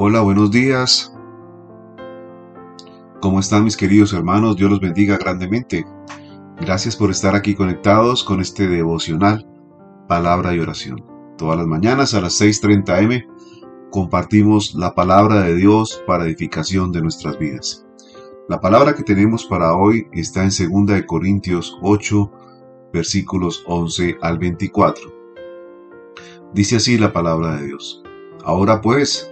Hola, buenos días. ¿Cómo están mis queridos hermanos? Dios los bendiga grandemente. Gracias por estar aquí conectados con este devocional, palabra y oración. Todas las mañanas a las 6.30 am compartimos la palabra de Dios para edificación de nuestras vidas. La palabra que tenemos para hoy está en 2 Corintios 8, versículos 11 al 24. Dice así la palabra de Dios. Ahora pues,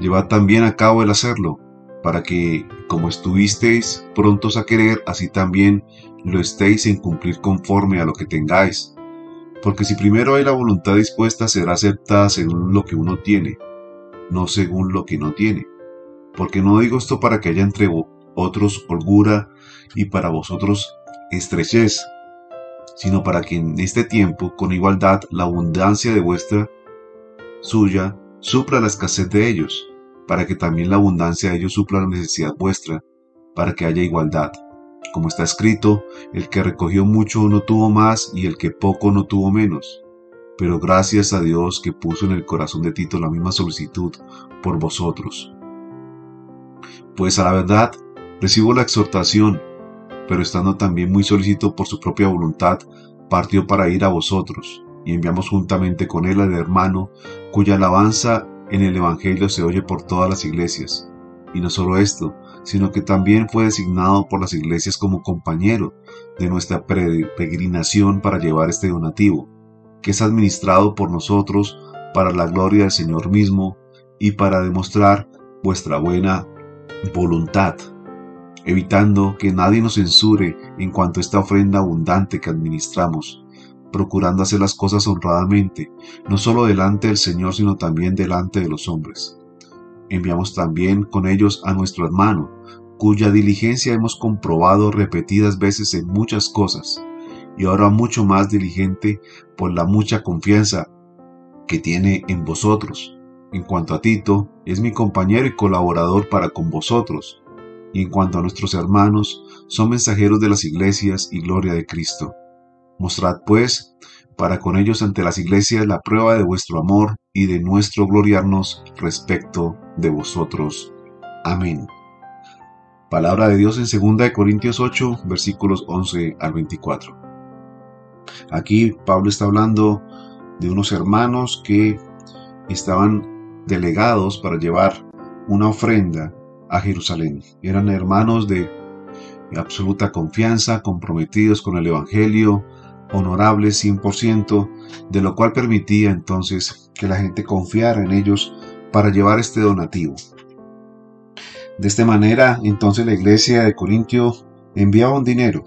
llevad también a cabo el hacerlo, para que, como estuvisteis prontos a querer, así también lo estéis en cumplir conforme a lo que tengáis. Porque si primero hay la voluntad dispuesta, será aceptada según lo que uno tiene, no según lo que no tiene. Porque no digo esto para que haya entre otros holgura y para vosotros estrechez, sino para que en este tiempo, con igualdad, la abundancia de vuestra suya supla la escasez de ellos para que también la abundancia de ellos supla la necesidad vuestra, para que haya igualdad. Como está escrito, el que recogió mucho no tuvo más y el que poco no tuvo menos. Pero gracias a Dios que puso en el corazón de Tito la misma solicitud por vosotros. Pues a la verdad, recibo la exhortación, pero estando también muy solícito por su propia voluntad, partió para ir a vosotros, y enviamos juntamente con él al hermano, cuya alabanza en el Evangelio se oye por todas las iglesias. Y no solo esto, sino que también fue designado por las iglesias como compañero de nuestra peregrinación para llevar este donativo, que es administrado por nosotros para la gloria del Señor mismo y para demostrar vuestra buena voluntad, evitando que nadie nos censure en cuanto a esta ofrenda abundante que administramos, procurando hacer las cosas honradamente, no solo delante del Señor, sino también delante de los hombres. Enviamos también con ellos a nuestro hermano, cuya diligencia hemos comprobado repetidas veces en muchas cosas, y ahora mucho más diligente por la mucha confianza que tiene en vosotros. En cuanto a Tito, es mi compañero y colaborador para con vosotros, y en cuanto a nuestros hermanos, son mensajeros de las iglesias y gloria de Cristo. Mostrad, pues, para con ellos ante las iglesias la prueba de vuestro amor y de nuestro gloriarnos respecto de vosotros. Amén. Palabra de Dios en 2 Corintios 8, versículos 11 al 24. Aquí Pablo está hablando de unos hermanos que estaban delegados para llevar una ofrenda a Jerusalén. Eran hermanos de absoluta confianza, comprometidos con el Evangelio, honorables 100%, de lo cual permitía entonces que la gente confiara en ellos para llevar este donativo. De esta manera, entonces la iglesia de Corintio enviaba un dinero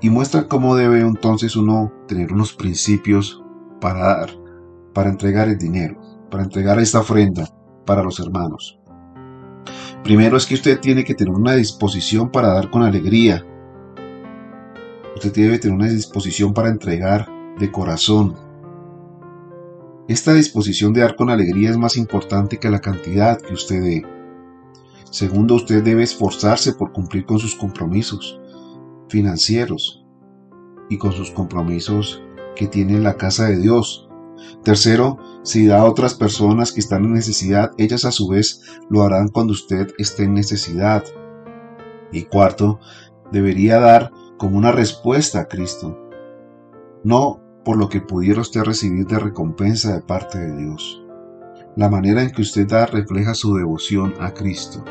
y muestra cómo debe entonces uno tener unos principios para dar, para entregar el dinero, para entregar esta ofrenda para los hermanos. Primero es que usted tiene que tener una disposición para dar con alegría, Usted debe tener una disposición para entregar de corazón. Esta disposición de dar con alegría es más importante que la cantidad que usted dé. Segundo, usted debe esforzarse por cumplir con sus compromisos financieros y con sus compromisos que tiene en la casa de Dios. Tercero, si da a otras personas que están en necesidad, ellas a su vez lo harán cuando usted esté en necesidad. Y cuarto, debería dar como una respuesta a Cristo, no por lo que pudiera usted recibir de recompensa de parte de Dios. La manera en que usted da refleja su devoción a Cristo.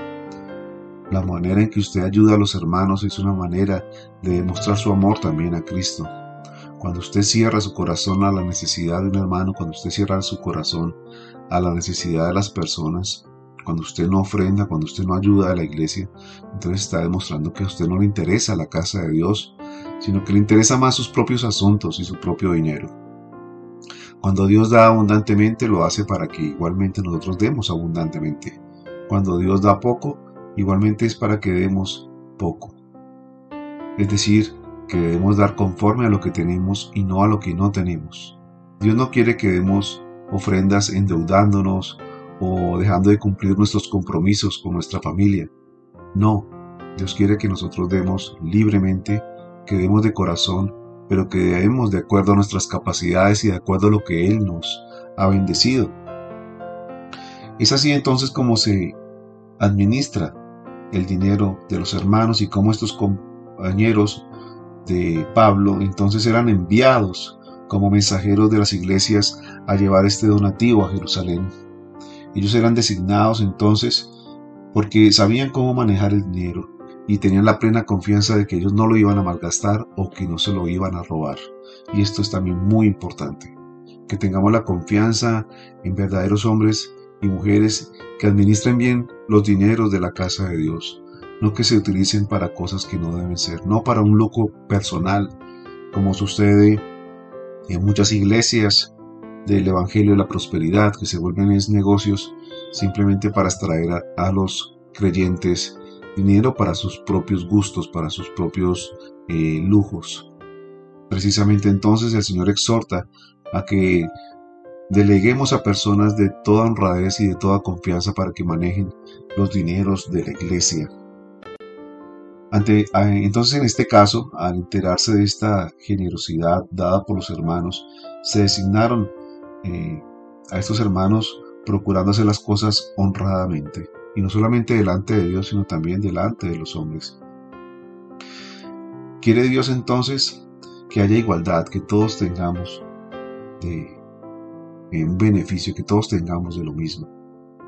La manera en que usted ayuda a los hermanos es una manera de demostrar su amor también a Cristo. Cuando usted cierra su corazón a la necesidad de un hermano, cuando usted cierra su corazón a la necesidad de las personas, cuando usted no ofrenda, cuando usted no ayuda a la iglesia, entonces está demostrando que a usted no le interesa la casa de Dios, sino que le interesa más sus propios asuntos y su propio dinero. Cuando Dios da abundantemente, lo hace para que igualmente nosotros demos abundantemente. Cuando Dios da poco, igualmente es para que demos poco. Es decir, que debemos dar conforme a lo que tenemos y no a lo que no tenemos. Dios no quiere que demos ofrendas endeudándonos o dejando de cumplir nuestros compromisos con nuestra familia. No, Dios quiere que nosotros demos libremente, que demos de corazón, pero que demos de acuerdo a nuestras capacidades y de acuerdo a lo que Él nos ha bendecido. Es así entonces como se administra el dinero de los hermanos y cómo estos compañeros de Pablo entonces eran enviados como mensajeros de las iglesias a llevar este donativo a Jerusalén. Ellos eran designados entonces porque sabían cómo manejar el dinero y tenían la plena confianza de que ellos no lo iban a malgastar o que no se lo iban a robar. Y esto es también muy importante, que tengamos la confianza en verdaderos hombres y mujeres que administren bien los dineros de la casa de Dios, no que se utilicen para cosas que no deben ser, no para un lucro personal, como sucede en muchas iglesias del Evangelio de la Prosperidad, que se vuelven es negocios simplemente para extraer a, los creyentes dinero para sus propios gustos, para sus propios eh, lujos. Precisamente entonces el Señor exhorta a que deleguemos a personas de toda honradez y de toda confianza para que manejen los dineros de la iglesia. Ante, entonces en este caso, al enterarse de esta generosidad dada por los hermanos, se designaron eh, a estos hermanos procurando hacer las cosas honradamente, y no solamente delante de Dios, sino también delante de los hombres. Quiere Dios entonces que haya igualdad, que todos tengamos de, un beneficio, que todos tengamos de lo mismo.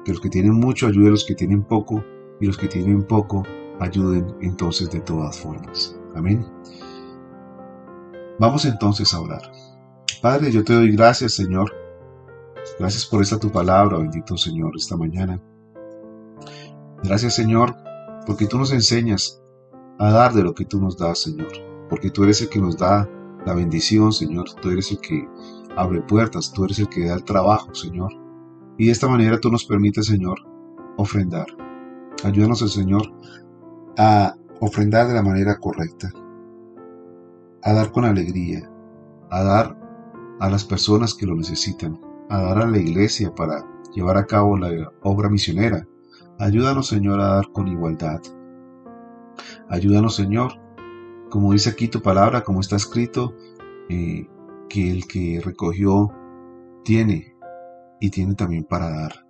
Que los que tienen mucho ayuden a los que tienen poco y los que tienen poco ayuden entonces de todas formas. Amén. Vamos entonces a orar. Padre, yo te doy gracias, Señor, Gracias por esta tu palabra, bendito Señor, esta mañana. Gracias, Señor, porque tú nos enseñas a dar de lo que tú nos das, Señor. Porque tú eres el que nos da la bendición, Señor. Tú eres el que abre puertas, tú eres el que da el trabajo, Señor. Y de esta manera tú nos permites, Señor, ofrendar. Ayúdanos, Señor, a ofrendar de la manera correcta, a dar con alegría, a dar a las personas que lo necesitan, a dar a la iglesia para llevar a cabo la obra misionera. Ayúdanos, Señor, a dar con igualdad. Ayúdanos, Señor, como dice aquí tu palabra, como está escrito, eh, que el que recogió tiene y tiene también para dar.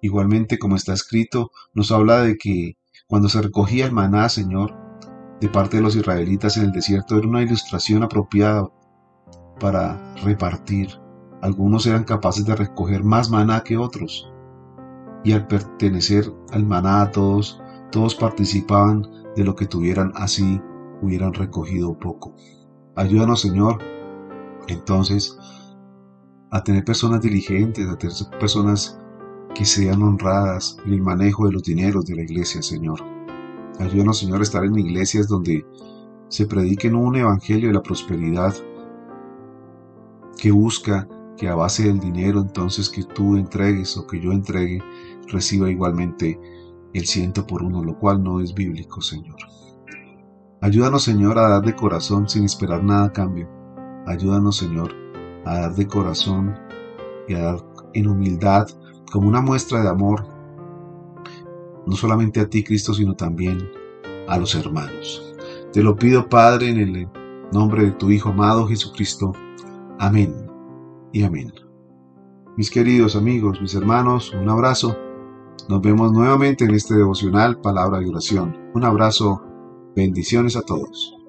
Igualmente, como está escrito, nos habla de que cuando se recogía el maná, Señor, de parte de los israelitas en el desierto, era una ilustración apropiada para repartir, algunos eran capaces de recoger más maná que otros. Y al pertenecer al maná todos, todos participaban de lo que tuvieran así hubieran recogido poco. Ayúdanos, Señor, entonces, a tener personas diligentes, a tener personas que sean honradas en el manejo de los dineros de la iglesia, Señor. Ayúdanos, Señor, a estar en iglesias donde se prediquen un evangelio de la prosperidad que busca que a base del dinero entonces que tú entregues o que yo entregue, reciba igualmente el ciento por uno, lo cual no es bíblico, Señor. Ayúdanos, Señor, a dar de corazón sin esperar nada a cambio. Ayúdanos, Señor, a dar de corazón y a dar en humildad como una muestra de amor, no solamente a ti, Cristo, sino también a los hermanos. Te lo pido, Padre, en el nombre de tu Hijo amado Jesucristo. Amén y amén. Mis queridos amigos, mis hermanos, un abrazo. Nos vemos nuevamente en este devocional Palabra y Oración. Un abrazo. Bendiciones a todos.